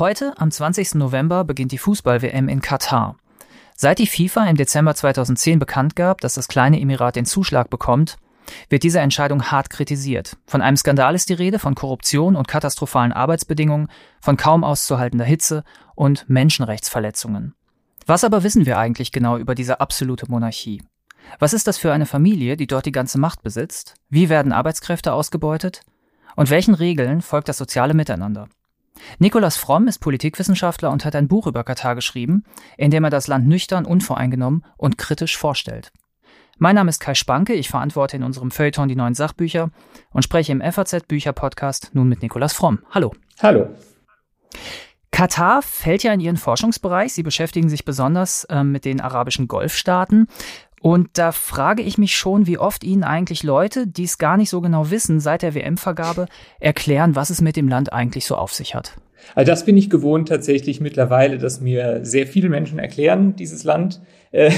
Heute, am 20. November, beginnt die Fußball-WM in Katar. Seit die FIFA im Dezember 2010 bekannt gab, dass das kleine Emirat den Zuschlag bekommt, wird diese Entscheidung hart kritisiert. Von einem Skandal ist die Rede, von Korruption und katastrophalen Arbeitsbedingungen, von kaum auszuhaltender Hitze und Menschenrechtsverletzungen. Was aber wissen wir eigentlich genau über diese absolute Monarchie? Was ist das für eine Familie, die dort die ganze Macht besitzt? Wie werden Arbeitskräfte ausgebeutet? Und welchen Regeln folgt das soziale Miteinander? Nikolaus Fromm ist Politikwissenschaftler und hat ein Buch über Katar geschrieben, in dem er das Land nüchtern, unvoreingenommen und kritisch vorstellt. Mein Name ist Kai Spanke, ich verantworte in unserem Feuilleton die neuen Sachbücher und spreche im FAZ Bücher Podcast nun mit Nikolaus Fromm. Hallo. Hallo. Katar fällt ja in Ihren Forschungsbereich. Sie beschäftigen sich besonders äh, mit den arabischen Golfstaaten. Und da frage ich mich schon, wie oft Ihnen eigentlich Leute, die es gar nicht so genau wissen, seit der WM-Vergabe erklären, was es mit dem Land eigentlich so auf sich hat. Also das bin ich gewohnt tatsächlich mittlerweile, dass mir sehr viele Menschen erklären, dieses Land. Äh,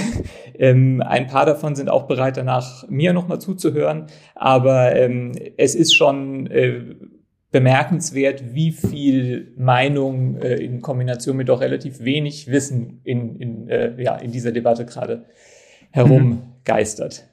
ähm, ein paar davon sind auch bereit, danach mir nochmal zuzuhören. Aber ähm, es ist schon äh, bemerkenswert, wie viel Meinung äh, in Kombination mit doch relativ wenig Wissen in, in, äh, ja, in dieser Debatte gerade herumgeistert.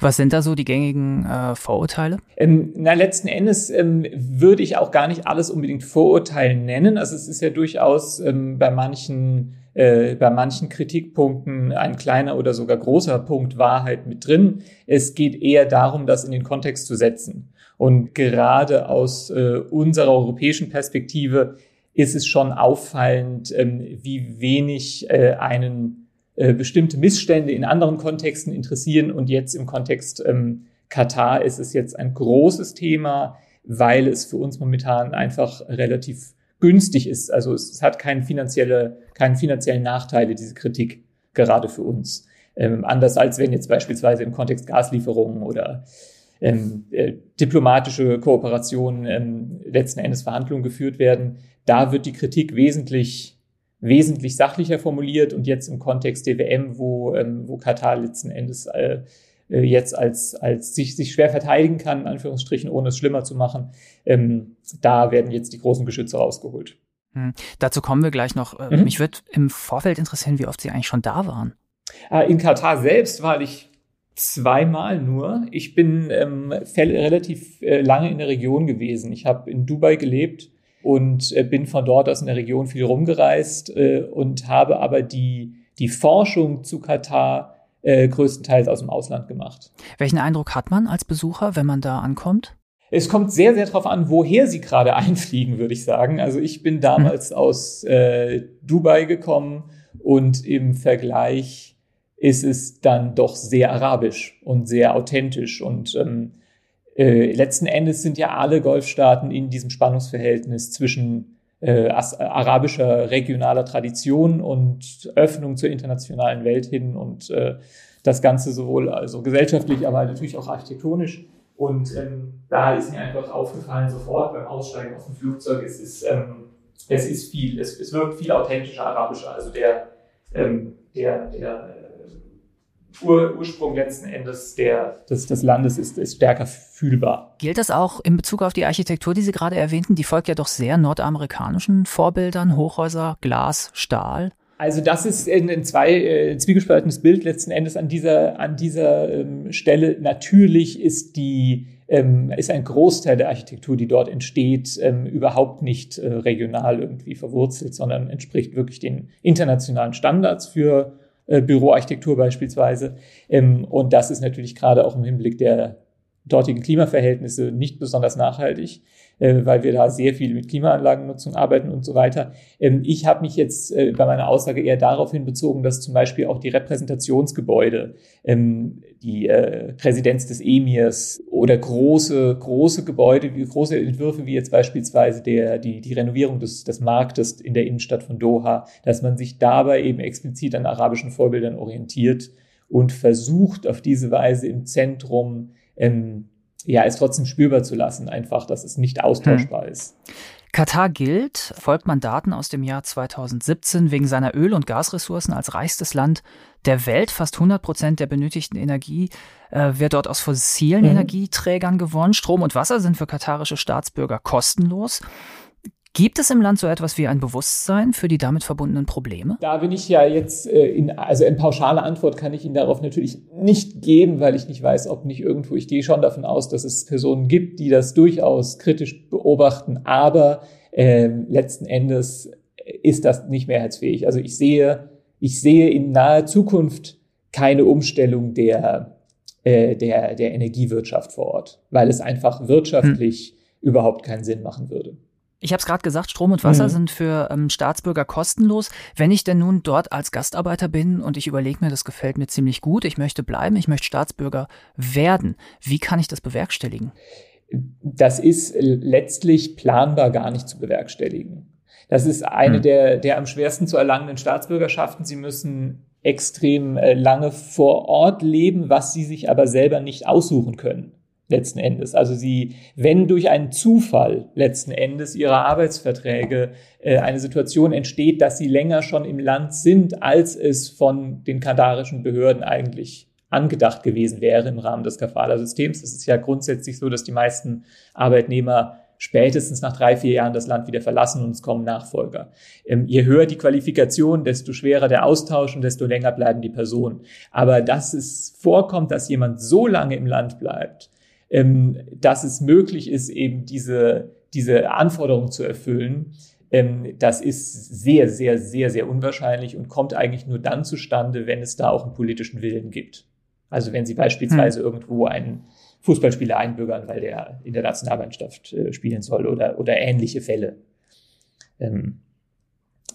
Was sind da so die gängigen äh, Vorurteile? Ähm, na, letzten Endes ähm, würde ich auch gar nicht alles unbedingt Vorurteil nennen. Also es ist ja durchaus ähm, bei manchen äh, bei manchen Kritikpunkten ein kleiner oder sogar großer Punkt Wahrheit mit drin. Es geht eher darum, das in den Kontext zu setzen. Und gerade aus äh, unserer europäischen Perspektive ist es schon auffallend, ähm, wie wenig äh, einen äh, bestimmte Missstände in anderen Kontexten interessieren. Und jetzt im Kontext ähm, Katar ist es jetzt ein großes Thema, weil es für uns momentan einfach relativ günstig ist. Also es, es hat keine finanzielle, keinen finanziellen Nachteile, diese Kritik, gerade für uns. Ähm, anders als wenn jetzt beispielsweise im Kontext Gaslieferungen oder ähm, äh, diplomatische Kooperationen ähm, letzten Endes Verhandlungen geführt werden. Da wird die Kritik wesentlich wesentlich sachlicher formuliert und jetzt im Kontext der WM, wo, ähm, wo Katar letzten Endes äh, äh, jetzt als, als sich, sich schwer verteidigen kann, in Anführungsstrichen, ohne es schlimmer zu machen, ähm, da werden jetzt die großen Geschütze rausgeholt. Hm. Dazu kommen wir gleich noch. Äh, mhm. Mich würde im Vorfeld interessieren, wie oft Sie eigentlich schon da waren. Äh, in Katar selbst war ich zweimal nur. Ich bin ähm, relativ äh, lange in der Region gewesen. Ich habe in Dubai gelebt und äh, bin von dort aus in der Region viel rumgereist äh, und habe aber die, die Forschung zu Katar äh, größtenteils aus dem Ausland gemacht. Welchen Eindruck hat man als Besucher, wenn man da ankommt? Es kommt sehr, sehr darauf an, woher Sie gerade einfliegen, würde ich sagen. Also ich bin damals hm. aus äh, Dubai gekommen und im Vergleich ist es dann doch sehr arabisch und sehr authentisch und ähm, äh, letzten Endes sind ja alle Golfstaaten in diesem Spannungsverhältnis zwischen äh, arabischer regionaler Tradition und Öffnung zur internationalen Welt hin und äh, das Ganze sowohl also gesellschaftlich, aber natürlich auch architektonisch. Und ähm, da ist mir einfach aufgefallen sofort beim Aussteigen aus dem Flugzeug, es ist, ähm, es ist viel, es, es wirkt viel authentischer, arabischer. Also der, ähm, der, der Ur Ursprung letzten Endes der, des, des Landes ist, ist stärker fühlbar. Gilt das auch in Bezug auf die Architektur, die Sie gerade erwähnten? Die folgt ja doch sehr nordamerikanischen Vorbildern, Hochhäuser, Glas, Stahl. Also das ist ein, ein zwei äh, zwiegespaltenes Bild letzten Endes an dieser an dieser ähm, Stelle. Natürlich ist die ähm, ist ein Großteil der Architektur, die dort entsteht, ähm, überhaupt nicht äh, regional irgendwie verwurzelt, sondern entspricht wirklich den internationalen Standards für äh, Büroarchitektur beispielsweise. Ähm, und das ist natürlich gerade auch im Hinblick der dortigen Klimaverhältnisse nicht besonders nachhaltig, äh, weil wir da sehr viel mit Klimaanlagennutzung arbeiten und so weiter. Ähm, ich habe mich jetzt äh, bei meiner Aussage eher daraufhin bezogen, dass zum Beispiel auch die Repräsentationsgebäude, ähm, die äh, Residenz des Emirs oder große, große Gebäude, wie große Entwürfe wie jetzt beispielsweise der, die, die Renovierung des, des Marktes in der Innenstadt von Doha, dass man sich dabei eben explizit an arabischen Vorbildern orientiert und versucht auf diese Weise im Zentrum ähm, ja, es trotzdem spürbar zu lassen, einfach, dass es nicht austauschbar hm. ist. Katar gilt, folgt man Daten aus dem Jahr 2017, wegen seiner Öl- und Gasressourcen als reichstes Land der Welt. Fast 100 Prozent der benötigten Energie äh, wird dort aus fossilen mhm. Energieträgern gewonnen. Strom und Wasser sind für katarische Staatsbürger kostenlos. Gibt es im Land so etwas wie ein Bewusstsein für die damit verbundenen Probleme? Da bin ich ja jetzt, äh, in, also eine pauschale Antwort kann ich Ihnen darauf natürlich nicht geben, weil ich nicht weiß, ob nicht irgendwo, ich gehe schon davon aus, dass es Personen gibt, die das durchaus kritisch beobachten, aber äh, letzten Endes ist das nicht mehrheitsfähig. Also ich sehe, ich sehe in naher Zukunft keine Umstellung der, äh, der, der Energiewirtschaft vor Ort, weil es einfach wirtschaftlich hm. überhaupt keinen Sinn machen würde. Ich habe es gerade gesagt, Strom und Wasser mhm. sind für ähm, Staatsbürger kostenlos. Wenn ich denn nun dort als Gastarbeiter bin und ich überlege mir, das gefällt mir ziemlich gut, ich möchte bleiben, ich möchte Staatsbürger werden, wie kann ich das bewerkstelligen? Das ist letztlich planbar gar nicht zu bewerkstelligen. Das ist eine mhm. der, der am schwersten zu erlangenden Staatsbürgerschaften. Sie müssen extrem äh, lange vor Ort leben, was sie sich aber selber nicht aussuchen können letzten Endes. Also sie, wenn durch einen Zufall letzten Endes ihrer Arbeitsverträge äh, eine Situation entsteht, dass sie länger schon im Land sind, als es von den kadarischen Behörden eigentlich angedacht gewesen wäre im Rahmen des Kafala-Systems. Es ist ja grundsätzlich so, dass die meisten Arbeitnehmer spätestens nach drei, vier Jahren das Land wieder verlassen und es kommen Nachfolger. Ähm, je höher die Qualifikation, desto schwerer der Austausch und desto länger bleiben die Personen. Aber dass es vorkommt, dass jemand so lange im Land bleibt, ähm, dass es möglich ist, eben diese, diese Anforderungen zu erfüllen. Ähm, das ist sehr, sehr, sehr, sehr unwahrscheinlich und kommt eigentlich nur dann zustande, wenn es da auch einen politischen Willen gibt. Also wenn Sie beispielsweise hm. irgendwo einen Fußballspieler einbürgern, weil der in der Nationalmannschaft äh, spielen soll oder, oder ähnliche Fälle. Ähm,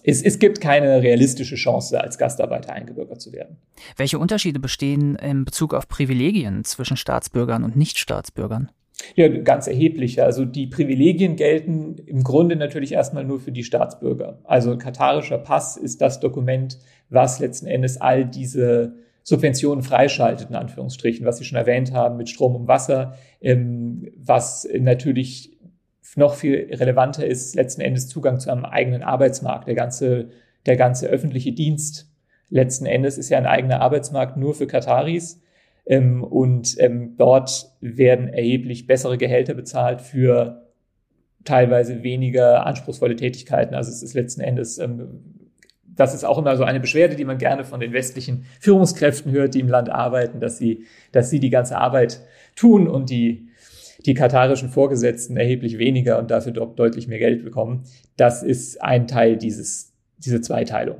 es, es gibt keine realistische Chance, als Gastarbeiter eingebürgert zu werden. Welche Unterschiede bestehen in Bezug auf Privilegien zwischen Staatsbürgern und Nichtstaatsbürgern? Ja, ganz erhebliche. Also die Privilegien gelten im Grunde natürlich erstmal nur für die Staatsbürger. Also ein katarischer Pass ist das Dokument, was letzten Endes all diese Subventionen freischaltet, in Anführungsstrichen, was Sie schon erwähnt haben mit Strom und Wasser, ähm, was natürlich noch viel relevanter ist letzten Endes Zugang zu einem eigenen Arbeitsmarkt. Der ganze, der ganze öffentliche Dienst letzten Endes ist ja ein eigener Arbeitsmarkt nur für Kataris. Ähm, und ähm, dort werden erheblich bessere Gehälter bezahlt für teilweise weniger anspruchsvolle Tätigkeiten. Also es ist letzten Endes, ähm, das ist auch immer so eine Beschwerde, die man gerne von den westlichen Führungskräften hört, die im Land arbeiten, dass sie, dass sie die ganze Arbeit tun und die die katarischen Vorgesetzten erheblich weniger und dafür doch deutlich mehr Geld bekommen. Das ist ein Teil dieses, diese Zweiteilung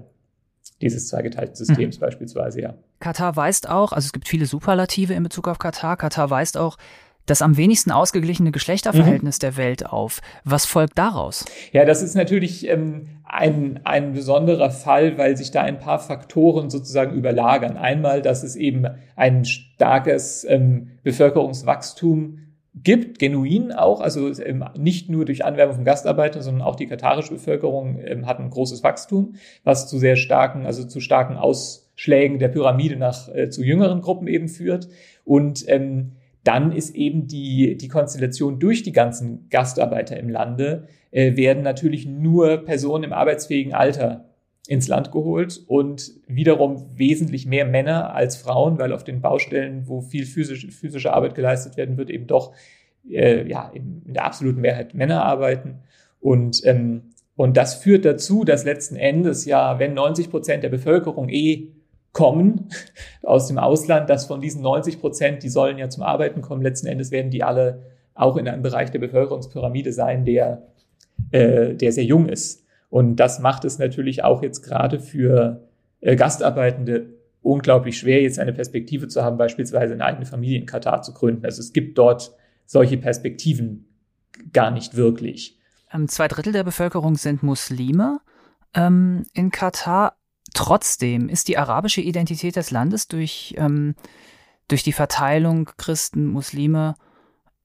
dieses zweigeteilten Systems mhm. beispielsweise, ja. Katar weist auch, also es gibt viele Superlative in Bezug auf Katar, Katar weist auch das am wenigsten ausgeglichene Geschlechterverhältnis mhm. der Welt auf. Was folgt daraus? Ja, das ist natürlich ähm, ein, ein besonderer Fall, weil sich da ein paar Faktoren sozusagen überlagern. Einmal, dass es eben ein starkes ähm, Bevölkerungswachstum gibt, genuin auch, also ähm, nicht nur durch Anwerbung von Gastarbeitern, sondern auch die katarische Bevölkerung ähm, hat ein großes Wachstum, was zu sehr starken, also zu starken Ausschlägen der Pyramide nach äh, zu jüngeren Gruppen eben führt. Und ähm, dann ist eben die, die Konstellation durch die ganzen Gastarbeiter im Lande, äh, werden natürlich nur Personen im arbeitsfähigen Alter ins Land geholt und wiederum wesentlich mehr Männer als Frauen, weil auf den Baustellen, wo viel physische, physische Arbeit geleistet werden wird, eben doch äh, ja, in der absoluten Mehrheit Männer arbeiten. Und, ähm, und das führt dazu, dass letzten Endes ja, wenn 90 Prozent der Bevölkerung eh kommen aus dem Ausland, dass von diesen 90 Prozent, die sollen ja zum Arbeiten kommen, letzten Endes werden die alle auch in einem Bereich der Bevölkerungspyramide sein, der, äh, der sehr jung ist. Und das macht es natürlich auch jetzt gerade für äh, Gastarbeitende unglaublich schwer, jetzt eine Perspektive zu haben, beispielsweise eine eigene Familie in Katar zu gründen. Also es gibt dort solche Perspektiven gar nicht wirklich. Ähm, zwei Drittel der Bevölkerung sind Muslime ähm, in Katar. Trotzdem ist die arabische Identität des Landes durch, ähm, durch die Verteilung Christen, Muslime,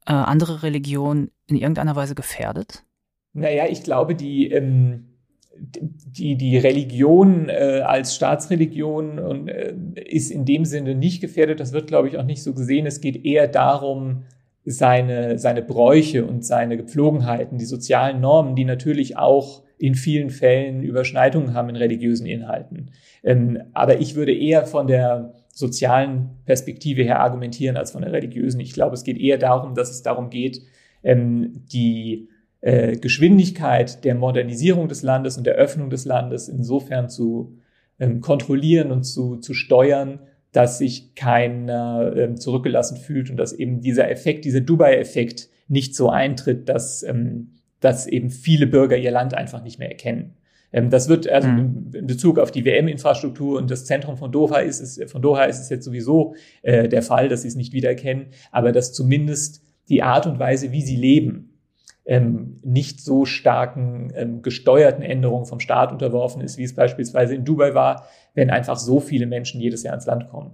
äh, andere Religionen in irgendeiner Weise gefährdet? Naja, ich glaube, die, ähm, die, die Religion äh, als Staatsreligion und, äh, ist in dem Sinne nicht gefährdet. Das wird, glaube ich, auch nicht so gesehen. Es geht eher darum, seine, seine Bräuche und seine Gepflogenheiten, die sozialen Normen, die natürlich auch in vielen Fällen Überschneidungen haben in religiösen Inhalten. Ähm, aber ich würde eher von der sozialen Perspektive her argumentieren als von der religiösen. Ich glaube, es geht eher darum, dass es darum geht, ähm, die äh, Geschwindigkeit der Modernisierung des Landes und der Öffnung des Landes insofern zu ähm, kontrollieren und zu, zu steuern, dass sich keiner ähm, zurückgelassen fühlt und dass eben dieser Effekt, dieser Dubai-Effekt nicht so eintritt, dass, ähm, dass eben viele Bürger ihr Land einfach nicht mehr erkennen. Ähm, das wird also mhm. in Bezug auf die WM-Infrastruktur und das Zentrum von Doha ist es, von Doha ist es jetzt sowieso äh, der Fall, dass sie es nicht wiedererkennen, aber dass zumindest die Art und Weise, wie sie leben, ähm, nicht so starken ähm, gesteuerten Änderungen vom Staat unterworfen ist, wie es beispielsweise in Dubai war, wenn einfach so viele Menschen jedes Jahr ins Land kommen.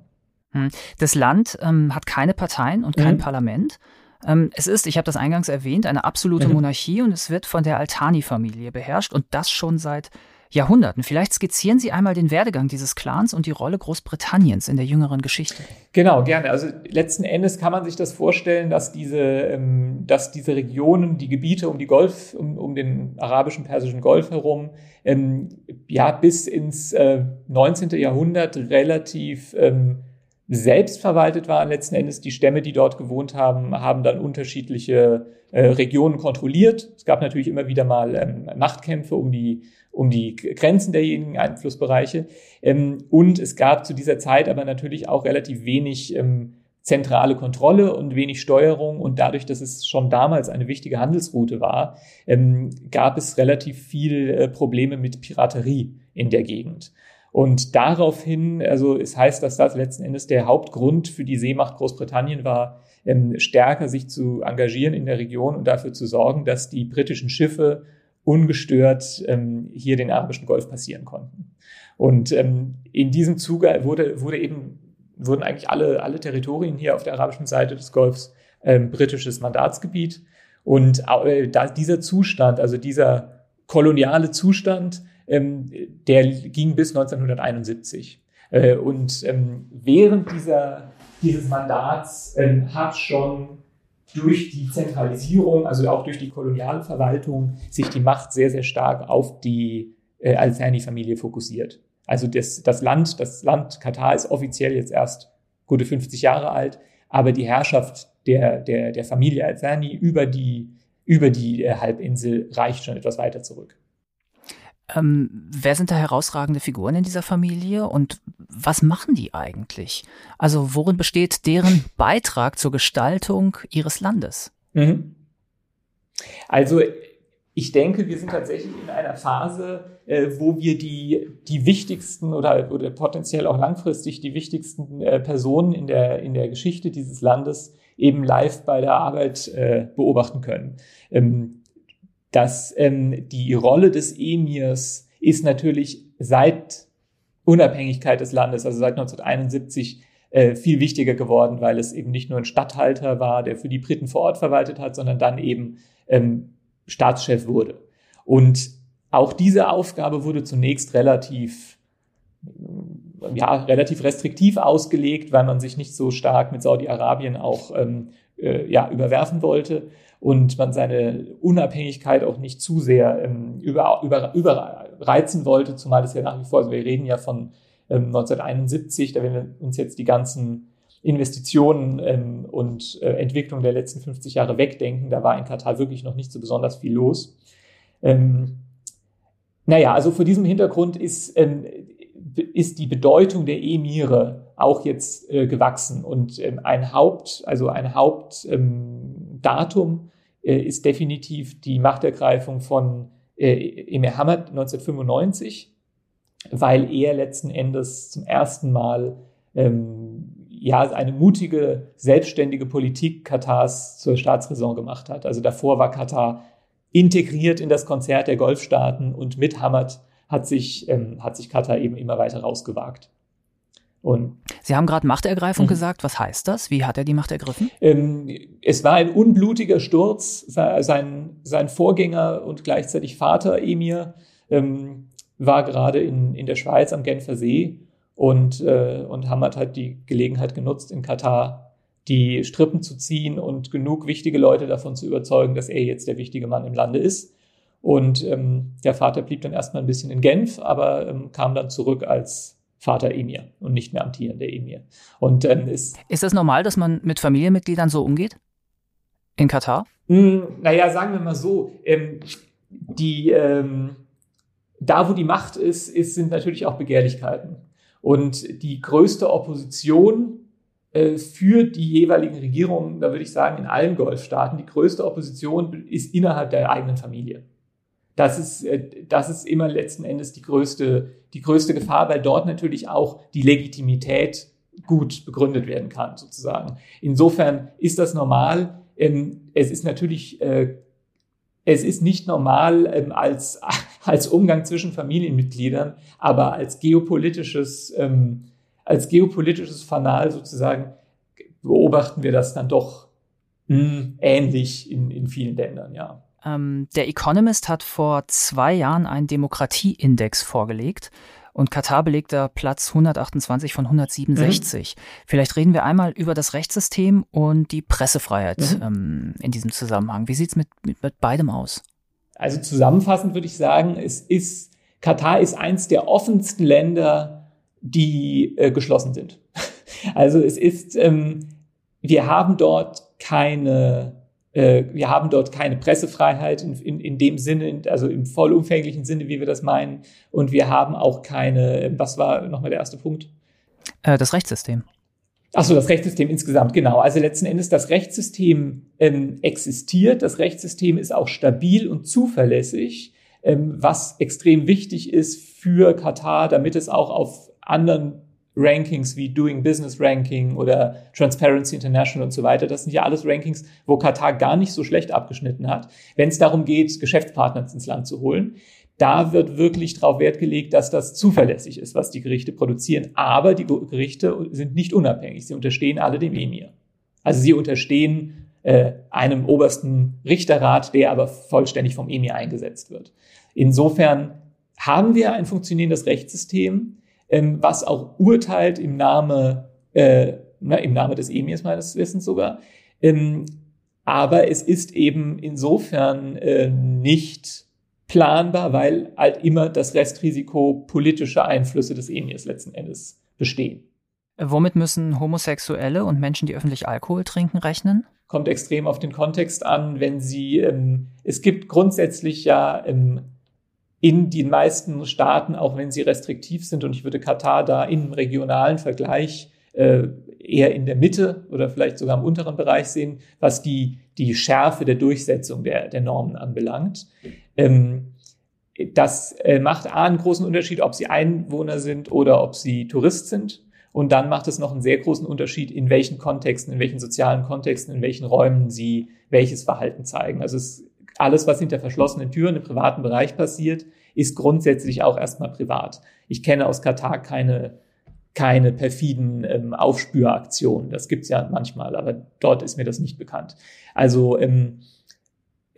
Hm. Das Land ähm, hat keine Parteien und kein mhm. Parlament. Ähm, es ist, ich habe das eingangs erwähnt, eine absolute mhm. Monarchie und es wird von der Altani-Familie beherrscht und das schon seit Jahrhunderten. Vielleicht skizzieren Sie einmal den Werdegang dieses Clans und die Rolle Großbritanniens in der jüngeren Geschichte. Genau, gerne. Also letzten Endes kann man sich das vorstellen, dass diese, ähm, dass diese Regionen, die Gebiete um die Golf, um, um den arabischen, persischen Golf herum, ähm, ja, bis ins äh, 19. Jahrhundert relativ ähm, selbstverwaltet waren letzten Endes. Die Stämme, die dort gewohnt haben, haben dann unterschiedliche äh, Regionen kontrolliert. Es gab natürlich immer wieder mal ähm, Machtkämpfe um die, um die Grenzen derjenigen Einflussbereiche. Ähm, und es gab zu dieser Zeit aber natürlich auch relativ wenig ähm, zentrale Kontrolle und wenig Steuerung. Und dadurch, dass es schon damals eine wichtige Handelsroute war, ähm, gab es relativ viel äh, Probleme mit Piraterie in der Gegend. Und daraufhin, also es heißt, dass das letzten Endes der Hauptgrund für die Seemacht Großbritannien war, ähm, stärker sich zu engagieren in der Region und dafür zu sorgen, dass die britischen Schiffe ungestört ähm, hier den arabischen Golf passieren konnten. Und ähm, in diesem Zuge wurde, wurde eben, wurden eigentlich alle, alle Territorien hier auf der arabischen Seite des Golfs ähm, britisches Mandatsgebiet. Und äh, da, dieser Zustand, also dieser koloniale Zustand, ähm, der ging bis 1971. Äh, und ähm, während dieser, dieses Mandats ähm, hat schon durch die Zentralisierung, also auch durch die koloniale Verwaltung, sich die Macht sehr, sehr stark auf die äh, Al-Thani-Familie fokussiert. Also das, das Land, das Land Katar ist offiziell jetzt erst gute 50 Jahre alt, aber die Herrschaft der, der, der Familie Al-Thani über die, über die äh, Halbinsel reicht schon etwas weiter zurück. Ähm, wer sind da herausragende Figuren in dieser Familie und was machen die eigentlich? Also worin besteht deren Beitrag zur Gestaltung ihres Landes? Mhm. Also ich denke, wir sind tatsächlich in einer Phase, äh, wo wir die, die wichtigsten oder, oder potenziell auch langfristig die wichtigsten äh, Personen in der, in der Geschichte dieses Landes eben live bei der Arbeit äh, beobachten können. Ähm, dass ähm, die Rolle des Emirs ist natürlich seit Unabhängigkeit des Landes, also seit 1971, äh, viel wichtiger geworden, weil es eben nicht nur ein Statthalter war, der für die Briten vor Ort verwaltet hat, sondern dann eben ähm, Staatschef wurde. Und auch diese Aufgabe wurde zunächst relativ ja, relativ restriktiv ausgelegt, weil man sich nicht so stark mit Saudi-Arabien auch ähm, äh, ja, überwerfen wollte und man seine Unabhängigkeit auch nicht zu sehr ähm, über, über, überreizen wollte, zumal es ja nach wie vor, also wir reden ja von ähm, 1971, da wenn wir uns jetzt die ganzen Investitionen ähm, und äh, Entwicklung der letzten 50 Jahre wegdenken, da war in Katar wirklich noch nicht so besonders viel los. Ähm, naja, also vor diesem Hintergrund ist, ähm, ist die Bedeutung der Emire auch jetzt äh, gewachsen und ähm, ein Haupt, also ein Hauptdatum ähm, äh, ist definitiv die Machtergreifung von äh, Emir Hamad 1995, weil er letzten Endes zum ersten Mal ähm, ja eine mutige, selbstständige Politik Katars zur Staatsräson gemacht hat. Also davor war Katar integriert in das Konzert der Golfstaaten und mit Hamad hat sich, ähm, hat sich Katar eben immer weiter rausgewagt. Und Sie haben gerade Machtergreifung mhm. gesagt. Was heißt das? Wie hat er die Macht ergriffen? Ähm, es war ein unblutiger Sturz. Sein, sein Vorgänger und gleichzeitig Vater Emir ähm, war gerade in, in der Schweiz am Genfer See und, äh, und Hamad hat die Gelegenheit genutzt, in Katar die Strippen zu ziehen und genug wichtige Leute davon zu überzeugen, dass er jetzt der wichtige Mann im Lande ist. Und ähm, der Vater blieb dann erstmal ein bisschen in Genf, aber ähm, kam dann zurück als Vater Emir und nicht mehr amtierender Emir. Und ähm, ist, ist das normal, dass man mit Familienmitgliedern so umgeht? in Katar? Hm, naja, sagen wir mal so, ähm, die, ähm, da wo die Macht ist, ist, sind natürlich auch Begehrlichkeiten. Und die größte Opposition äh, für die jeweiligen Regierungen, da würde ich sagen, in allen Golfstaaten, die größte Opposition ist innerhalb der eigenen Familie. Das ist, äh, das ist immer letzten Endes die größte, die größte Gefahr, weil dort natürlich auch die Legitimität gut begründet werden kann, sozusagen. Insofern ist das normal. Ähm, es ist natürlich, äh, es ist nicht normal ähm, als, als Umgang zwischen Familienmitgliedern, aber als geopolitisches, ähm, als geopolitisches Fanal sozusagen beobachten wir das dann doch hm, ähnlich in, in vielen Ländern, ja. Ähm, der Economist hat vor zwei Jahren einen Demokratieindex vorgelegt und Katar belegt da Platz 128 von 167. Mhm. Vielleicht reden wir einmal über das Rechtssystem und die Pressefreiheit mhm. ähm, in diesem Zusammenhang. Wie sieht's mit, mit, mit beidem aus? Also zusammenfassend würde ich sagen, es ist, Katar ist eins der offensten Länder, die äh, geschlossen sind. Also es ist, ähm, wir haben dort keine äh, wir haben dort keine Pressefreiheit in, in, in dem Sinne, also im vollumfänglichen Sinne, wie wir das meinen. Und wir haben auch keine, was war nochmal der erste Punkt? Äh, das Rechtssystem. Ach so, das Rechtssystem insgesamt, genau. Also letzten Endes, das Rechtssystem ähm, existiert, das Rechtssystem ist auch stabil und zuverlässig, ähm, was extrem wichtig ist für Katar, damit es auch auf anderen Rankings wie Doing Business Ranking oder Transparency International und so weiter. Das sind ja alles Rankings, wo Katar gar nicht so schlecht abgeschnitten hat, wenn es darum geht, Geschäftspartner ins Land zu holen. Da wird wirklich darauf Wert gelegt, dass das zuverlässig ist, was die Gerichte produzieren. Aber die Gerichte sind nicht unabhängig. Sie unterstehen alle dem Emir. Also sie unterstehen äh, einem obersten Richterrat, der aber vollständig vom Emir eingesetzt wird. Insofern haben wir ein funktionierendes Rechtssystem ähm, was auch urteilt im Name, äh, na, im Name des Emirs meines Wissens sogar. Ähm, aber es ist eben insofern äh, nicht planbar, weil halt immer das Restrisiko politischer Einflüsse des Emirs letzten Endes bestehen. Womit müssen Homosexuelle und Menschen, die öffentlich Alkohol trinken, rechnen? Kommt extrem auf den Kontext an, wenn sie, ähm, es gibt grundsätzlich ja ähm, in den meisten Staaten, auch wenn sie restriktiv sind. Und ich würde Katar da im regionalen Vergleich äh, eher in der Mitte oder vielleicht sogar im unteren Bereich sehen, was die, die Schärfe der Durchsetzung der, der Normen anbelangt. Ähm, das äh, macht A einen großen Unterschied, ob sie Einwohner sind oder ob sie Tourist sind. Und dann macht es noch einen sehr großen Unterschied, in welchen Kontexten, in welchen sozialen Kontexten, in welchen Räumen sie welches Verhalten zeigen. Also es alles, was hinter verschlossenen Türen im privaten Bereich passiert, ist grundsätzlich auch erstmal privat. Ich kenne aus Katar keine, keine perfiden ähm, Aufspüraktionen. Das gibt's ja manchmal, aber dort ist mir das nicht bekannt. Also, ähm,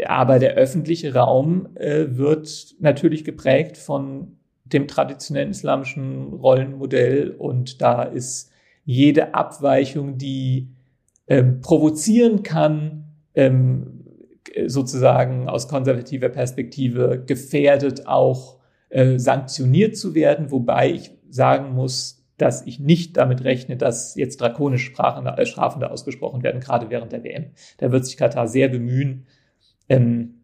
aber der öffentliche Raum äh, wird natürlich geprägt von dem traditionellen islamischen Rollenmodell und da ist jede Abweichung, die ähm, provozieren kann, ähm, sozusagen aus konservativer Perspektive gefährdet, auch äh, sanktioniert zu werden, wobei ich sagen muss, dass ich nicht damit rechne, dass jetzt drakonische Strafen, äh, Strafen da ausgesprochen werden, gerade während der WM. Da wird sich Katar sehr bemühen, ähm,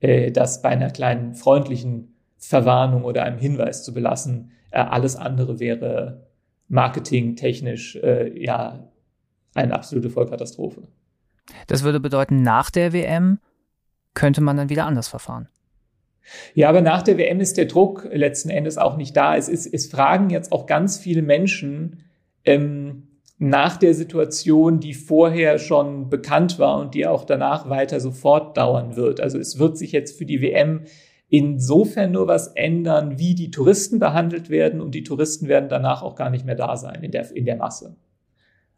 äh, das bei einer kleinen freundlichen Verwarnung oder einem Hinweis zu belassen. Äh, alles andere wäre marketingtechnisch äh, ja eine absolute Vollkatastrophe. Das würde bedeuten, nach der WM könnte man dann wieder anders verfahren. Ja, aber nach der WM ist der Druck letzten Endes auch nicht da. Es, ist, es fragen jetzt auch ganz viele Menschen ähm, nach der Situation, die vorher schon bekannt war und die auch danach weiter sofort dauern wird. Also es wird sich jetzt für die WM insofern nur was ändern, wie die Touristen behandelt werden und die Touristen werden danach auch gar nicht mehr da sein in der, in der Masse.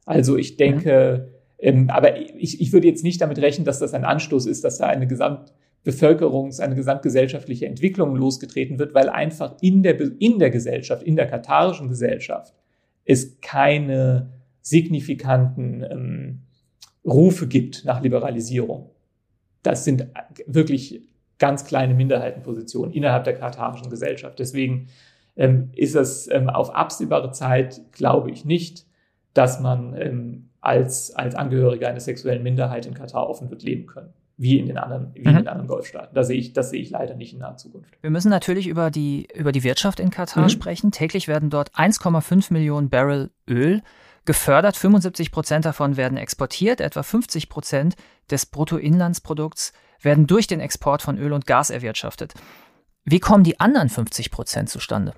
Also ich denke, mhm aber ich, ich würde jetzt nicht damit rechnen, dass das ein Anstoß ist, dass da eine Gesamtbevölkerungs-, eine gesamtgesellschaftliche Entwicklung losgetreten wird, weil einfach in der, in der Gesellschaft, in der katarischen Gesellschaft es keine signifikanten ähm, Rufe gibt nach Liberalisierung. Das sind wirklich ganz kleine Minderheitenpositionen innerhalb der katarischen Gesellschaft. Deswegen ähm, ist es ähm, auf absehbare Zeit, glaube ich nicht, dass man ähm, als, als Angehöriger einer sexuellen Minderheit in Katar offen wird leben können wie in den anderen, wie mhm. in den anderen Golfstaaten. Da sehe ich, das sehe ich leider nicht in naher Zukunft. Wir müssen natürlich über die, über die Wirtschaft in Katar mhm. sprechen. Täglich werden dort 1,5 Millionen Barrel Öl gefördert. 75 Prozent davon werden exportiert. Etwa 50 Prozent des Bruttoinlandsprodukts werden durch den Export von Öl und Gas erwirtschaftet. Wie kommen die anderen 50 Prozent zustande?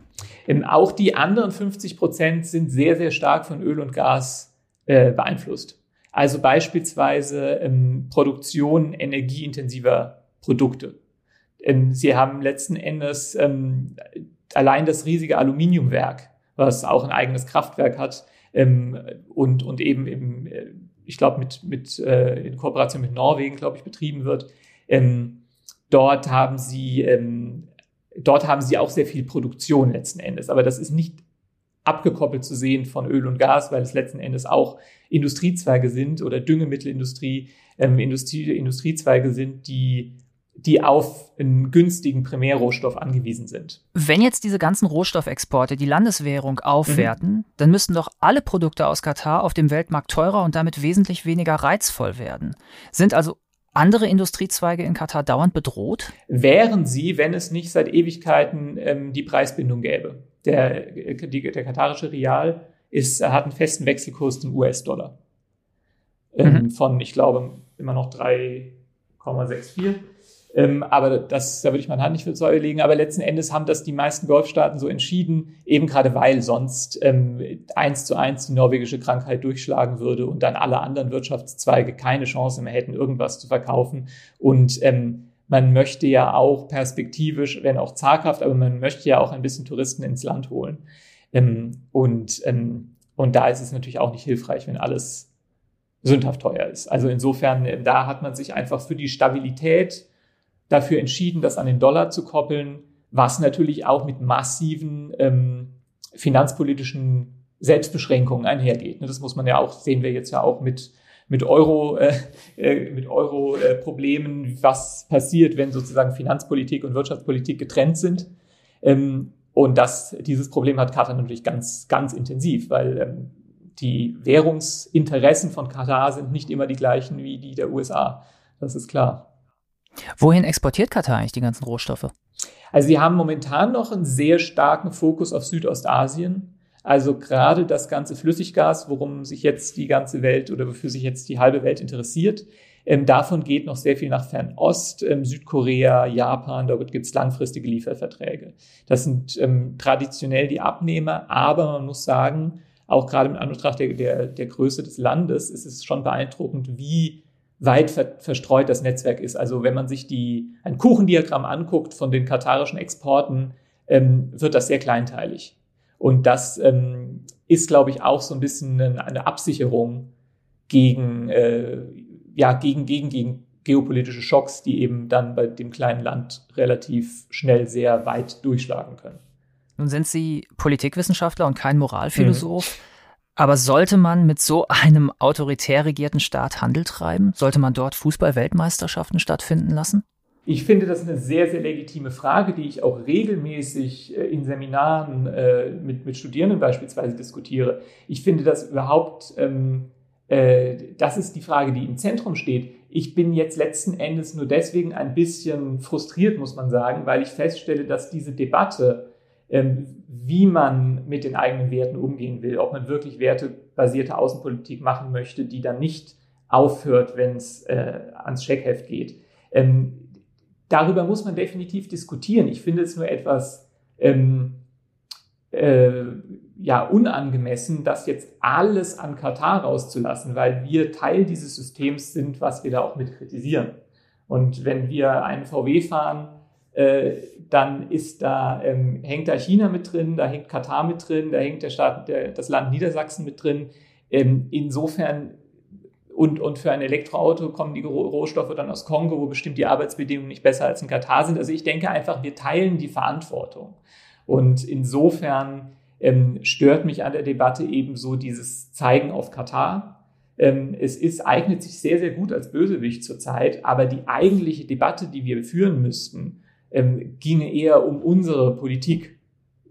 Ähm, auch die anderen 50 Prozent sind sehr, sehr stark von Öl und Gas äh, beeinflusst. Also beispielsweise ähm, Produktion energieintensiver Produkte. Ähm, sie haben letzten Endes ähm, allein das riesige Aluminiumwerk, was auch ein eigenes Kraftwerk hat ähm, und, und eben, eben äh, ich glaube, mit, mit, äh, in Kooperation mit Norwegen, glaube ich, betrieben wird. Ähm, dort haben sie ähm, dort haben sie auch sehr viel Produktion letzten Endes. Aber das ist nicht abgekoppelt zu sehen von Öl und Gas, weil es letzten Endes auch Industriezweige sind oder Düngemittelindustrie, ähm, Industrie, Industriezweige sind, die die auf einen günstigen Primärrohstoff angewiesen sind. Wenn jetzt diese ganzen Rohstoffexporte die Landeswährung aufwerten, mhm. dann müssten doch alle Produkte aus Katar auf dem Weltmarkt teurer und damit wesentlich weniger reizvoll werden. Sind also andere Industriezweige in Katar dauernd bedroht? Wären sie, wenn es nicht seit Ewigkeiten ähm, die Preisbindung gäbe. Der, die, der katarische Rial ist, hat einen festen Wechselkurs zum US-Dollar. Ähm, mhm. Von, ich glaube, immer noch 3,64. Ähm, aber das, da würde ich meine Hand nicht für Säule legen. Aber letzten Endes haben das die meisten Golfstaaten so entschieden, eben gerade weil sonst ähm, eins zu eins die norwegische Krankheit durchschlagen würde und dann alle anderen Wirtschaftszweige keine Chance mehr hätten, irgendwas zu verkaufen. Und ähm, man möchte ja auch perspektivisch, wenn auch zaghaft, aber man möchte ja auch ein bisschen Touristen ins Land holen. Ähm, und, ähm, und da ist es natürlich auch nicht hilfreich, wenn alles sündhaft teuer ist. Also insofern, äh, da hat man sich einfach für die Stabilität dafür entschieden, das an den Dollar zu koppeln, was natürlich auch mit massiven ähm, finanzpolitischen Selbstbeschränkungen einhergeht. Das muss man ja auch, sehen wir jetzt ja auch mit mit Euro, äh, äh, mit Euro-Problemen, äh, was passiert, wenn sozusagen Finanzpolitik und Wirtschaftspolitik getrennt sind. Ähm, und das, dieses Problem hat Katar natürlich ganz, ganz intensiv, weil ähm, die Währungsinteressen von Katar sind nicht immer die gleichen wie die der USA. Das ist klar. Wohin exportiert Katar eigentlich die ganzen Rohstoffe? Also sie haben momentan noch einen sehr starken Fokus auf Südostasien. Also gerade das ganze Flüssiggas, worum sich jetzt die ganze Welt oder wofür sich jetzt die halbe Welt interessiert, ähm, davon geht noch sehr viel nach Fernost, ähm, Südkorea, Japan, dort gibt es langfristige Lieferverträge. Das sind ähm, traditionell die Abnehmer, aber man muss sagen, auch gerade mit Anbetracht der, der, der Größe des Landes ist es schon beeindruckend, wie weit ver verstreut das Netzwerk ist. Also wenn man sich die, ein Kuchendiagramm anguckt von den katarischen Exporten, ähm, wird das sehr kleinteilig. Und das ähm, ist, glaube ich, auch so ein bisschen eine Absicherung gegen, äh, ja, gegen, gegen, gegen geopolitische Schocks, die eben dann bei dem kleinen Land relativ schnell sehr weit durchschlagen können. Nun sind Sie Politikwissenschaftler und kein Moralphilosoph. Mhm. Aber sollte man mit so einem autoritär regierten Staat Handel treiben? Sollte man dort Fußball-Weltmeisterschaften stattfinden lassen? Ich finde das eine sehr, sehr legitime Frage, die ich auch regelmäßig äh, in Seminaren äh, mit, mit Studierenden beispielsweise diskutiere. Ich finde das überhaupt, ähm, äh, das ist die Frage, die im Zentrum steht. Ich bin jetzt letzten Endes nur deswegen ein bisschen frustriert, muss man sagen, weil ich feststelle, dass diese Debatte ähm, wie man mit den eigenen Werten umgehen will, ob man wirklich wertebasierte Außenpolitik machen möchte, die dann nicht aufhört, wenn es ans Scheckheft geht. Ähm, darüber muss man definitiv diskutieren. Ich finde es nur etwas ähm, äh, ja, unangemessen, das jetzt alles an Katar rauszulassen, weil wir Teil dieses Systems sind, was wir da auch mit kritisieren. Und wenn wir einen VW fahren, äh, dann ist da, ähm, hängt da China mit drin, da hängt Katar mit drin, da hängt der Staat, der, das Land Niedersachsen mit drin. Ähm, insofern und, und für ein Elektroauto kommen die Rohstoffe dann aus Kongo, wo bestimmt die Arbeitsbedingungen nicht besser als in Katar sind. Also ich denke einfach, wir teilen die Verantwortung. Und insofern ähm, stört mich an der Debatte eben so dieses Zeigen auf Katar. Ähm, es ist, eignet sich sehr, sehr gut als Bösewicht zurzeit, aber die eigentliche Debatte, die wir führen müssten, ähm, ginge eher um unsere Politik,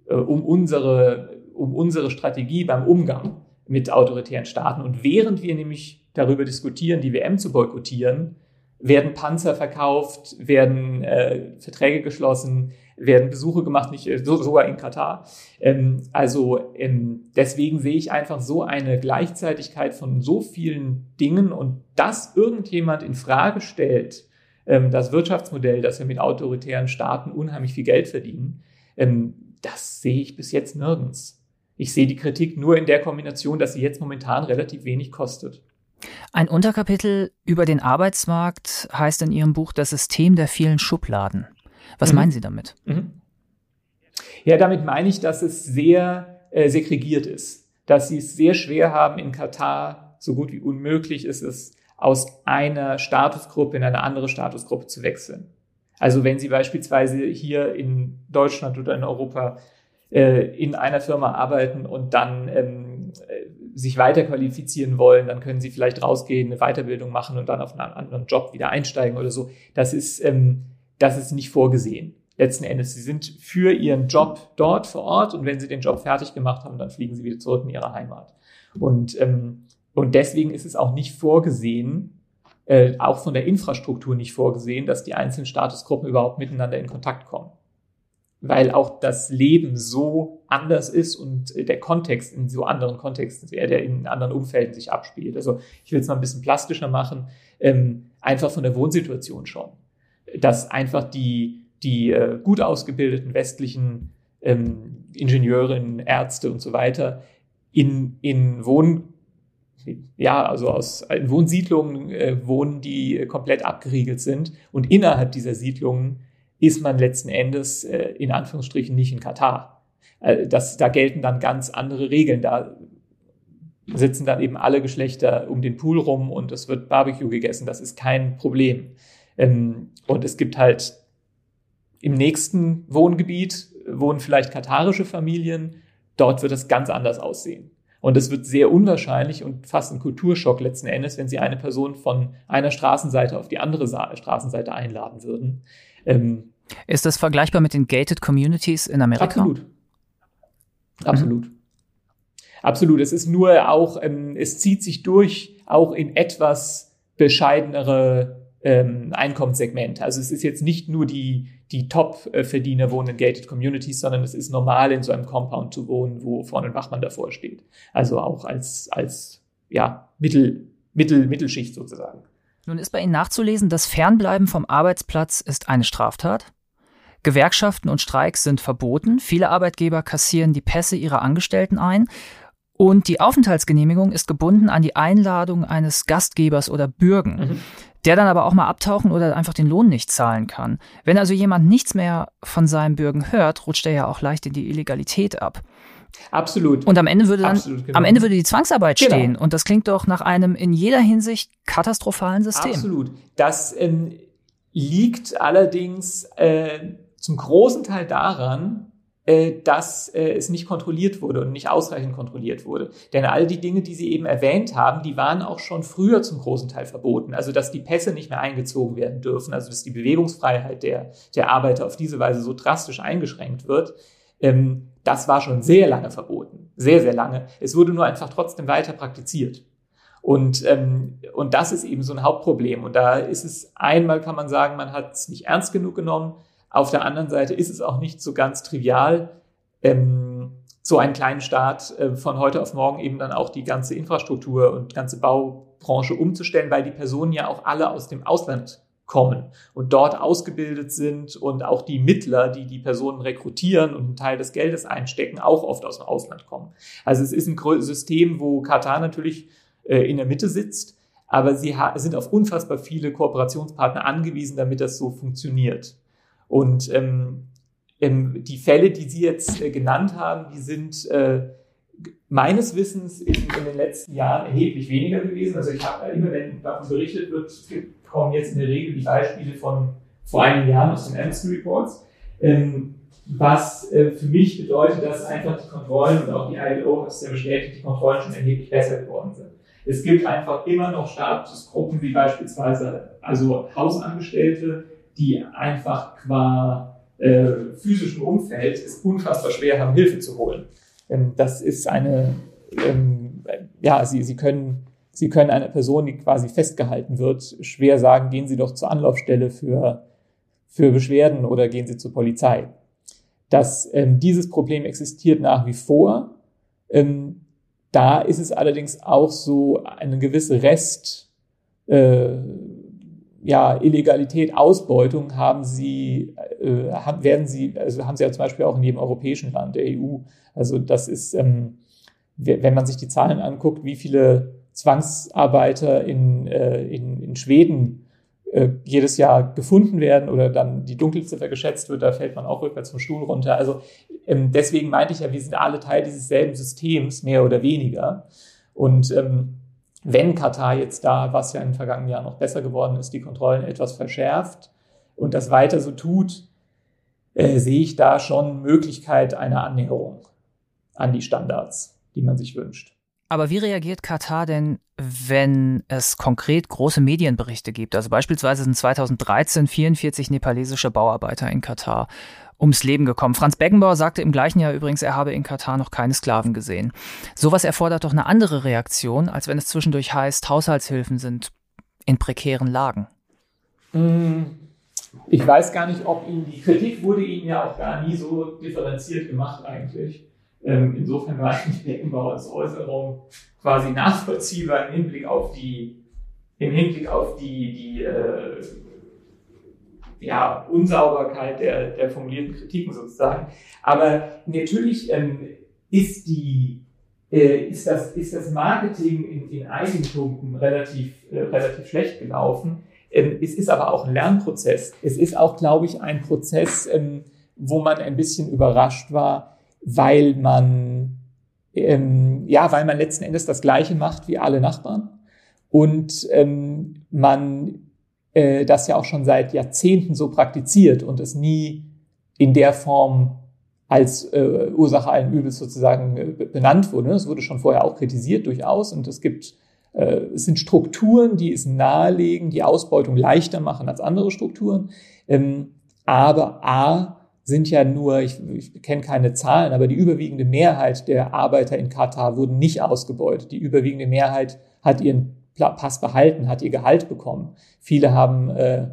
äh, um unsere, um unsere Strategie beim Umgang mit autoritären Staaten. Und während wir nämlich darüber diskutieren, die WM zu boykottieren, werden Panzer verkauft, werden äh, Verträge geschlossen, werden Besuche gemacht, nicht äh, so, sogar in Katar. Ähm, also ähm, deswegen sehe ich einfach so eine Gleichzeitigkeit von so vielen Dingen und dass irgendjemand in Frage stellt, ähm, das Wirtschaftsmodell, dass wir mit autoritären Staaten unheimlich viel Geld verdienen, ähm, das sehe ich bis jetzt nirgends. Ich sehe die Kritik nur in der Kombination, dass sie jetzt momentan relativ wenig kostet. Ein Unterkapitel über den Arbeitsmarkt heißt in Ihrem Buch das System der vielen Schubladen. Was mhm. meinen Sie damit? Mhm. Ja, damit meine ich, dass es sehr äh, segregiert ist, dass Sie es sehr schwer haben in Katar, so gut wie unmöglich ist es, aus einer Statusgruppe in eine andere Statusgruppe zu wechseln. Also wenn Sie beispielsweise hier in Deutschland oder in Europa äh, in einer Firma arbeiten und dann ähm, äh, sich weiterqualifizieren wollen, dann können Sie vielleicht rausgehen, eine Weiterbildung machen und dann auf einen anderen Job wieder einsteigen oder so. Das ist, ähm, das ist nicht vorgesehen. Letzten Endes, Sie sind für Ihren Job dort vor Ort und wenn Sie den Job fertig gemacht haben, dann fliegen Sie wieder zurück in Ihre Heimat. Und, ähm, und deswegen ist es auch nicht vorgesehen, äh, auch von der Infrastruktur nicht vorgesehen, dass die einzelnen Statusgruppen überhaupt miteinander in Kontakt kommen. Weil auch das Leben so anders ist und der Kontext in so anderen Kontexten, der in anderen Umfelden sich abspielt. Also ich will es mal ein bisschen plastischer machen, ähm, einfach von der Wohnsituation schon. Dass einfach die, die äh, gut ausgebildeten westlichen ähm, Ingenieurinnen, Ärzte und so weiter in, in Wohn ja, also aus Wohnsiedlungen äh, wohnen, die komplett abgeriegelt sind. Und innerhalb dieser Siedlungen ist man letzten Endes äh, in Anführungsstrichen nicht in Katar. Äh, das, da gelten dann ganz andere Regeln. Da sitzen dann eben alle Geschlechter um den Pool rum und es wird Barbecue gegessen. Das ist kein Problem. Ähm, und es gibt halt im nächsten Wohngebiet wohnen vielleicht katarische Familien. Dort wird es ganz anders aussehen. Und es wird sehr unwahrscheinlich und fast ein Kulturschock letzten Endes, wenn Sie eine Person von einer Straßenseite auf die andere Straßenseite einladen würden. Ähm, ist das vergleichbar mit den Gated Communities in Amerika? Absolut. Absolut. Mhm. Absolut. Es ist nur auch, ähm, es zieht sich durch, auch in etwas bescheidenere ähm, Einkommenssegmente. Also es ist jetzt nicht nur die, die Top-Verdiener wohnen in gated Communities, sondern es ist normal, in so einem Compound zu wohnen, wo vorne ein Wachmann davor steht. Also auch als, als ja, Mittel, Mittel, Mittelschicht sozusagen. Nun ist bei Ihnen nachzulesen, das Fernbleiben vom Arbeitsplatz ist eine Straftat. Gewerkschaften und Streiks sind verboten. Viele Arbeitgeber kassieren die Pässe ihrer Angestellten ein. Und die Aufenthaltsgenehmigung ist gebunden an die Einladung eines Gastgebers oder Bürgen. Mhm der dann aber auch mal abtauchen oder einfach den Lohn nicht zahlen kann. Wenn also jemand nichts mehr von seinem Bürgen hört, rutscht er ja auch leicht in die Illegalität ab. Absolut. Und am Ende würde dann, Absolut, genau. am Ende würde die Zwangsarbeit genau. stehen. Und das klingt doch nach einem in jeder Hinsicht katastrophalen System. Absolut. Das ähm, liegt allerdings äh, zum großen Teil daran, äh, dass äh, es nicht kontrolliert wurde und nicht ausreichend kontrolliert wurde. Denn all die Dinge, die Sie eben erwähnt haben, die waren auch schon früher zum großen Teil verboten. Also dass die Pässe nicht mehr eingezogen werden dürfen, also dass die Bewegungsfreiheit der, der Arbeiter auf diese Weise so drastisch eingeschränkt wird, ähm, das war schon sehr lange verboten. Sehr, sehr lange. Es wurde nur einfach trotzdem weiter praktiziert. Und, ähm, und das ist eben so ein Hauptproblem. Und da ist es einmal, kann man sagen, man hat es nicht ernst genug genommen. Auf der anderen Seite ist es auch nicht so ganz trivial, ähm, so einen kleinen Staat äh, von heute auf morgen eben dann auch die ganze Infrastruktur und ganze Baubranche umzustellen, weil die Personen ja auch alle aus dem Ausland kommen und dort ausgebildet sind und auch die Mittler, die die Personen rekrutieren und einen Teil des Geldes einstecken, auch oft aus dem Ausland kommen. Also es ist ein System, wo Katar natürlich äh, in der Mitte sitzt, aber sie sind auf unfassbar viele Kooperationspartner angewiesen, damit das so funktioniert. Und ähm, ähm, die Fälle, die Sie jetzt äh, genannt haben, die sind äh, meines Wissens in, in, den letzten Jahren erheblich weniger gewesen. Also ich habe immer, wenn davon berichtet wird, kommen jetzt in der Regel die Beispiele von vor einigen Jahren aus den Amnesty Reports. Ähm, was äh, für mich bedeutet, dass einfach die Kontrollen und auch die ILO hat es ja bestätigt, die Kontrollen schon erheblich besser geworden sind. Es gibt einfach immer noch Statusgruppen wie beispielsweise also Hausangestellte, die einfach qua äh, physischem Umfeld es unfassbar schwer haben, Hilfe zu holen. Ähm, das ist eine, ähm, ja, sie, sie können, sie können einer Person, die quasi festgehalten wird, schwer sagen, gehen Sie doch zur Anlaufstelle für, für Beschwerden oder gehen Sie zur Polizei. Dass ähm, dieses Problem existiert nach wie vor. Ähm, da ist es allerdings auch so eine gewisse Rest, äh, ja, Illegalität, Ausbeutung haben sie, äh, haben, werden sie, also haben sie ja zum Beispiel auch in jedem europäischen Land der EU. Also das ist, ähm, wenn man sich die Zahlen anguckt, wie viele Zwangsarbeiter in, äh, in, in Schweden äh, jedes Jahr gefunden werden oder dann die Dunkelziffer geschätzt wird, da fällt man auch rückwärts vom Stuhl runter. Also ähm, deswegen meinte ich ja, wir sind alle Teil dieses selben Systems, mehr oder weniger. Und ähm, wenn Katar jetzt da, was ja in den vergangenen Jahren noch besser geworden ist, die Kontrollen etwas verschärft und das weiter so tut, äh, sehe ich da schon Möglichkeit einer Annäherung an die Standards, die man sich wünscht. Aber wie reagiert Katar denn, wenn es konkret große Medienberichte gibt? Also beispielsweise sind 2013 44 nepalesische Bauarbeiter in Katar ums Leben gekommen. Franz Beckenbauer sagte im gleichen Jahr übrigens, er habe in Katar noch keine Sklaven gesehen. Sowas erfordert doch eine andere Reaktion, als wenn es zwischendurch heißt, Haushaltshilfen sind in prekären Lagen. Mm, ich weiß gar nicht, ob Ihnen die Kritik wurde Ihnen ja auch gar nie so differenziert gemacht eigentlich. Ähm, insofern war Beckenbauers Äußerung quasi nachvollziehbar im Hinblick auf die, im Hinblick auf die, die äh, ja, Unsauberkeit der, der formulierten Kritiken sozusagen. Aber natürlich ähm, ist die äh, ist das, ist das Marketing in, in einigen Punkten relativ, äh, relativ schlecht gelaufen. Ähm, es ist aber auch ein Lernprozess. Es ist auch, glaube ich, ein Prozess, ähm, wo man ein bisschen überrascht war, weil man, ähm, ja, weil man letzten Endes das Gleiche macht wie alle Nachbarn und ähm, man äh, das ja auch schon seit Jahrzehnten so praktiziert und es nie in der Form als äh, Ursache allen Übels sozusagen äh, benannt wurde. Es wurde schon vorher auch kritisiert durchaus und es gibt äh, es sind Strukturen, die es nahelegen, die Ausbeutung leichter machen als andere Strukturen. Ähm, aber A sind ja nur, ich, ich kenne keine Zahlen, aber die überwiegende Mehrheit der Arbeiter in Katar wurden nicht ausgebeutet. Die überwiegende Mehrheit hat ihren Pass behalten, hat ihr Gehalt bekommen. Viele haben, äh,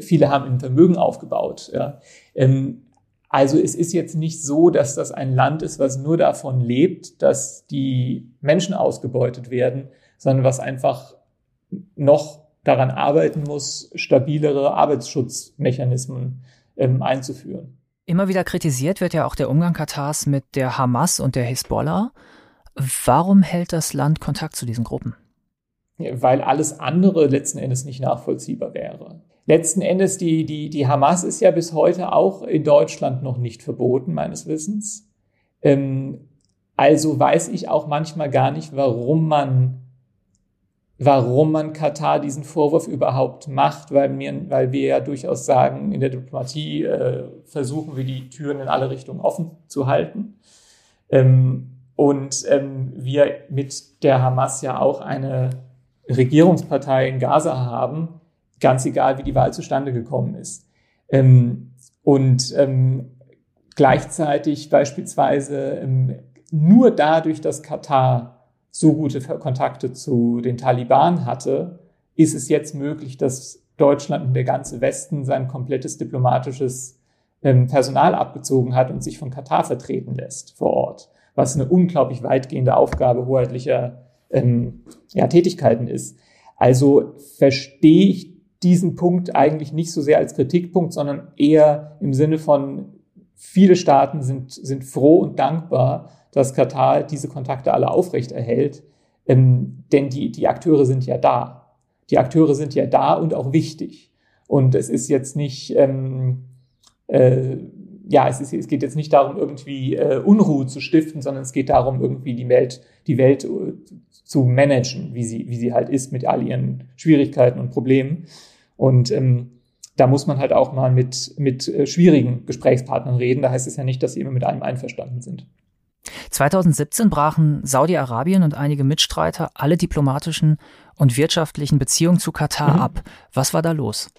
viele haben ein Vermögen aufgebaut. Ja. Ähm, also es ist jetzt nicht so, dass das ein Land ist, was nur davon lebt, dass die Menschen ausgebeutet werden, sondern was einfach noch daran arbeiten muss, stabilere Arbeitsschutzmechanismen ähm, einzuführen. Immer wieder kritisiert wird ja auch der Umgang Katars mit der Hamas und der Hisbollah. Warum hält das Land Kontakt zu diesen Gruppen? Weil alles andere letzten Endes nicht nachvollziehbar wäre. Letzten Endes, die, die, die Hamas ist ja bis heute auch in Deutschland noch nicht verboten, meines Wissens. Ähm, also weiß ich auch manchmal gar nicht, warum man warum man Katar diesen Vorwurf überhaupt macht, weil, mir, weil wir ja durchaus sagen, in der Diplomatie äh, versuchen wir die Türen in alle Richtungen offen zu halten. Ähm, und ähm, wir mit der Hamas ja auch eine Regierungspartei in Gaza haben, ganz egal, wie die Wahl zustande gekommen ist. Ähm, und ähm, gleichzeitig beispielsweise ähm, nur dadurch, dass Katar so gute Kontakte zu den Taliban hatte, ist es jetzt möglich, dass Deutschland und der ganze Westen sein komplettes diplomatisches ähm, Personal abgezogen hat und sich von Katar vertreten lässt vor Ort, was eine unglaublich weitgehende Aufgabe hoheitlicher ähm, ja, Tätigkeiten ist. Also verstehe ich diesen Punkt eigentlich nicht so sehr als Kritikpunkt, sondern eher im Sinne von, viele Staaten sind, sind froh und dankbar, dass Katar diese Kontakte alle aufrechterhält. Ähm, denn die, die Akteure sind ja da. Die Akteure sind ja da und auch wichtig. Und es ist jetzt nicht, ähm, äh, ja, es, ist, es geht jetzt nicht darum, irgendwie äh, Unruhe zu stiften, sondern es geht darum, irgendwie die Welt, die Welt äh, zu managen, wie sie, wie sie halt ist mit all ihren Schwierigkeiten und Problemen. Und ähm, da muss man halt auch mal mit, mit äh, schwierigen Gesprächspartnern reden. Da heißt es ja nicht, dass sie immer mit einem einverstanden sind. 2017 brachen Saudi-Arabien und einige Mitstreiter alle diplomatischen und wirtschaftlichen Beziehungen zu Katar mhm. ab. Was war da los?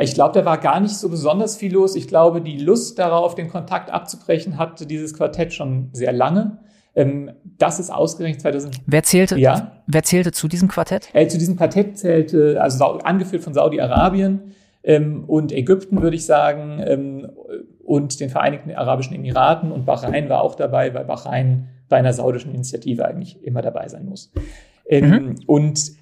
Ich glaube, da war gar nicht so besonders viel los. Ich glaube, die Lust darauf, den Kontakt abzubrechen, hatte dieses Quartett schon sehr lange. Ähm, das ist ausgerechnet 2000. Wer zählte, ja? wer zählte zu diesem Quartett? Äh, zu diesem Quartett zählte, also angeführt von Saudi-Arabien ähm, und Ägypten, würde ich sagen, ähm, und den Vereinigten Arabischen Emiraten und Bahrain war auch dabei, weil Bahrain bei einer saudischen Initiative eigentlich immer dabei sein muss. Ähm, mhm. Und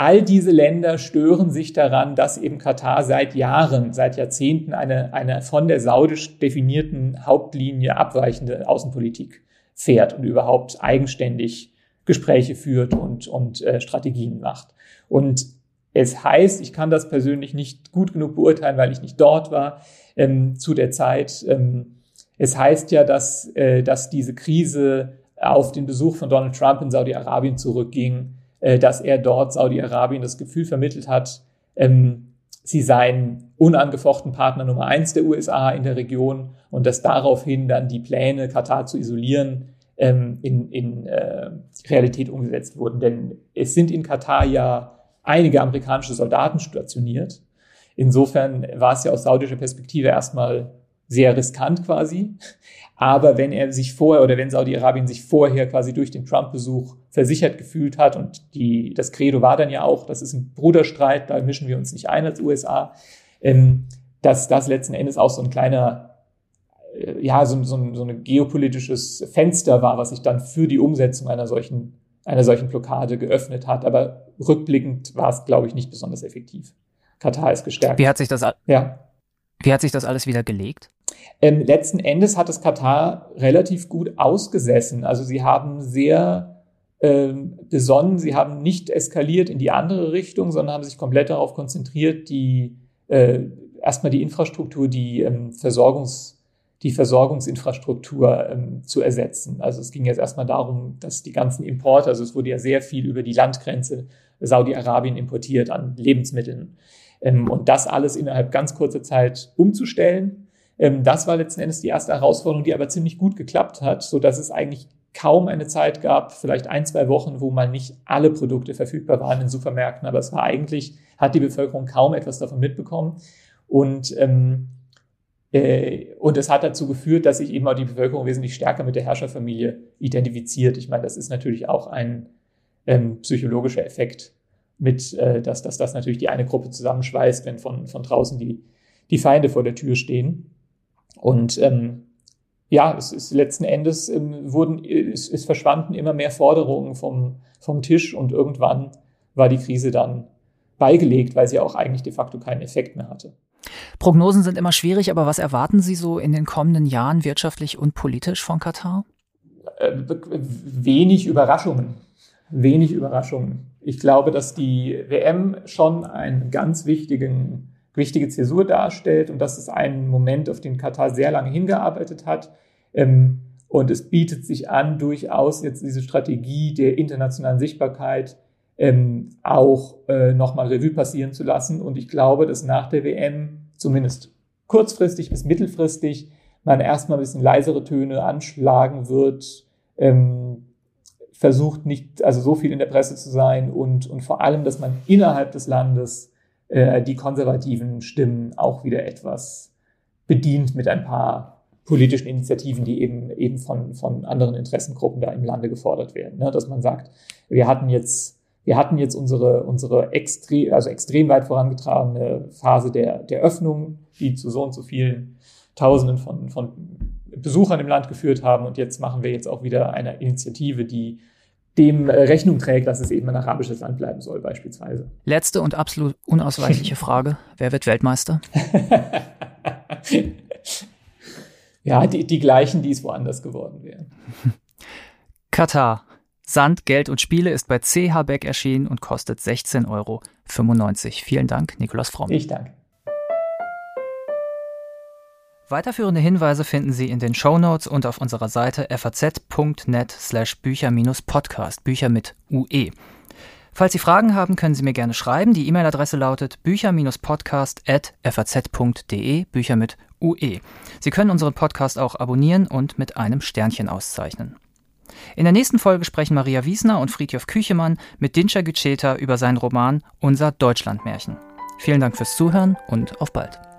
all diese Länder stören sich daran, dass eben Katar seit Jahren, seit Jahrzehnten eine, eine von der saudisch definierten Hauptlinie abweichende Außenpolitik fährt und überhaupt eigenständig Gespräche führt und, und äh, Strategien macht. Und es heißt, ich kann das persönlich nicht gut genug beurteilen, weil ich nicht dort war ähm, zu der Zeit. Ähm, es heißt ja, dass, äh, dass diese Krise auf den Besuch von Donald Trump in Saudi-Arabien zurückging, äh, dass er dort Saudi-Arabien das Gefühl vermittelt hat, ähm, sie seien unangefochten Partner Nummer eins der USA in der Region und dass daraufhin dann die Pläne, Katar zu isolieren, ähm, in, in äh, Realität umgesetzt wurden. Denn es sind in Katar ja einige amerikanische Soldaten stationiert. Insofern war es ja aus saudischer Perspektive erstmal sehr riskant quasi. Aber wenn er sich vorher oder wenn Saudi-Arabien sich vorher quasi durch den Trump-Besuch versichert gefühlt hat und die, das Credo war dann ja auch, das ist ein Bruderstreit, da mischen wir uns nicht ein als USA, ähm, dass das letzten Endes auch so ein kleiner, äh, ja, so, so, so ein geopolitisches Fenster war, was sich dann für die Umsetzung einer solchen, einer solchen Blockade geöffnet hat. Aber rückblickend war es, glaube ich, nicht besonders effektiv. Katar ist gestärkt. Wie hat sich das, ja. wie hat sich das alles wieder gelegt? Ähm, letzten Endes hat es Katar relativ gut ausgesessen. Also sie haben sehr ähm, besonnen, sie haben nicht eskaliert in die andere Richtung, sondern haben sich komplett darauf konzentriert, die äh, erstmal die Infrastruktur, die ähm, Versorgungs die Versorgungsinfrastruktur ähm, zu ersetzen. Also es ging jetzt erstmal darum, dass die ganzen Importe, also es wurde ja sehr viel über die Landgrenze Saudi-Arabien importiert an Lebensmitteln. Ähm, und das alles innerhalb ganz kurzer Zeit umzustellen das war letzten Endes die erste Herausforderung, die aber ziemlich gut geklappt hat, so dass es eigentlich kaum eine Zeit gab, vielleicht ein, zwei Wochen, wo mal nicht alle Produkte verfügbar waren in Supermärkten, aber es war eigentlich, hat die Bevölkerung kaum etwas davon mitbekommen. Und, ähm, äh, und es hat dazu geführt, dass sich eben auch die Bevölkerung wesentlich stärker mit der Herrscherfamilie identifiziert. Ich meine, das ist natürlich auch ein ähm, psychologischer Effekt mit, äh, dass, dass das natürlich die eine Gruppe zusammenschweißt, wenn von, von draußen die, die Feinde vor der Tür stehen. Und ähm, ja, es ist letzten Endes ähm, wurden, es, es verschwanden immer mehr Forderungen vom, vom Tisch und irgendwann war die Krise dann beigelegt, weil sie auch eigentlich de facto keinen Effekt mehr hatte. Prognosen sind immer schwierig, aber was erwarten Sie so in den kommenden Jahren wirtschaftlich und politisch von Katar? Äh, wenig Überraschungen. Wenig Überraschungen. Ich glaube, dass die WM schon einen ganz wichtigen wichtige Zäsur darstellt. Und das ist ein Moment, auf den Katar sehr lange hingearbeitet hat. Ähm, und es bietet sich an, durchaus jetzt diese Strategie der internationalen Sichtbarkeit ähm, auch äh, nochmal Revue passieren zu lassen. Und ich glaube, dass nach der WM zumindest kurzfristig bis mittelfristig man erstmal ein bisschen leisere Töne anschlagen wird, ähm, versucht nicht, also so viel in der Presse zu sein und, und vor allem, dass man innerhalb des Landes äh, die konservativen Stimmen auch wieder etwas bedient mit ein paar politischen Initiativen, die eben eben von, von anderen Interessengruppen da im Lande gefordert werden. Ne? Dass man sagt, wir hatten jetzt, wir hatten jetzt unsere, unsere extrem, also extrem weit vorangetragene Phase der, der Öffnung, die zu so und so vielen Tausenden von, von Besuchern im Land geführt haben. Und jetzt machen wir jetzt auch wieder eine Initiative, die dem äh, Rechnung trägt, dass es eben ein arabisches Land bleiben soll, beispielsweise. Letzte und absolut unausweichliche Frage. Wer wird Weltmeister? ja, die, die gleichen, die es woanders geworden wären. Katar. Sand, Geld und Spiele ist bei CH Beck erschienen und kostet 16,95 Euro. Vielen Dank, Nikolaus Fromm. Ich danke. Weiterführende Hinweise finden Sie in den Show Notes und auf unserer Seite faz.net slash Bücher-Podcast, Bücher mit UE. Falls Sie Fragen haben, können Sie mir gerne schreiben. Die E-Mail-Adresse lautet bücher-podcast.faz.de, Bücher mit UE. Sie können unseren Podcast auch abonnieren und mit einem Sternchen auszeichnen. In der nächsten Folge sprechen Maria Wiesner und Friedhof Küchemann mit Dinscher Gütscheta über seinen Roman Unser Deutschlandmärchen. Vielen Dank fürs Zuhören und auf bald.